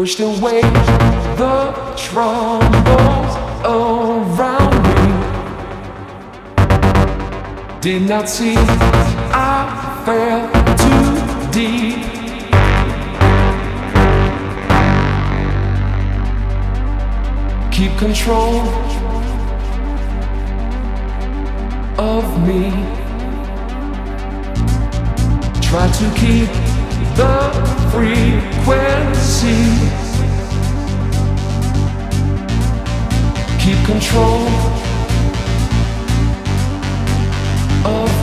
Pushed away the troubles around me. Did not see I fell too deep. keep control of me. Try to keep the frequency. Keep control of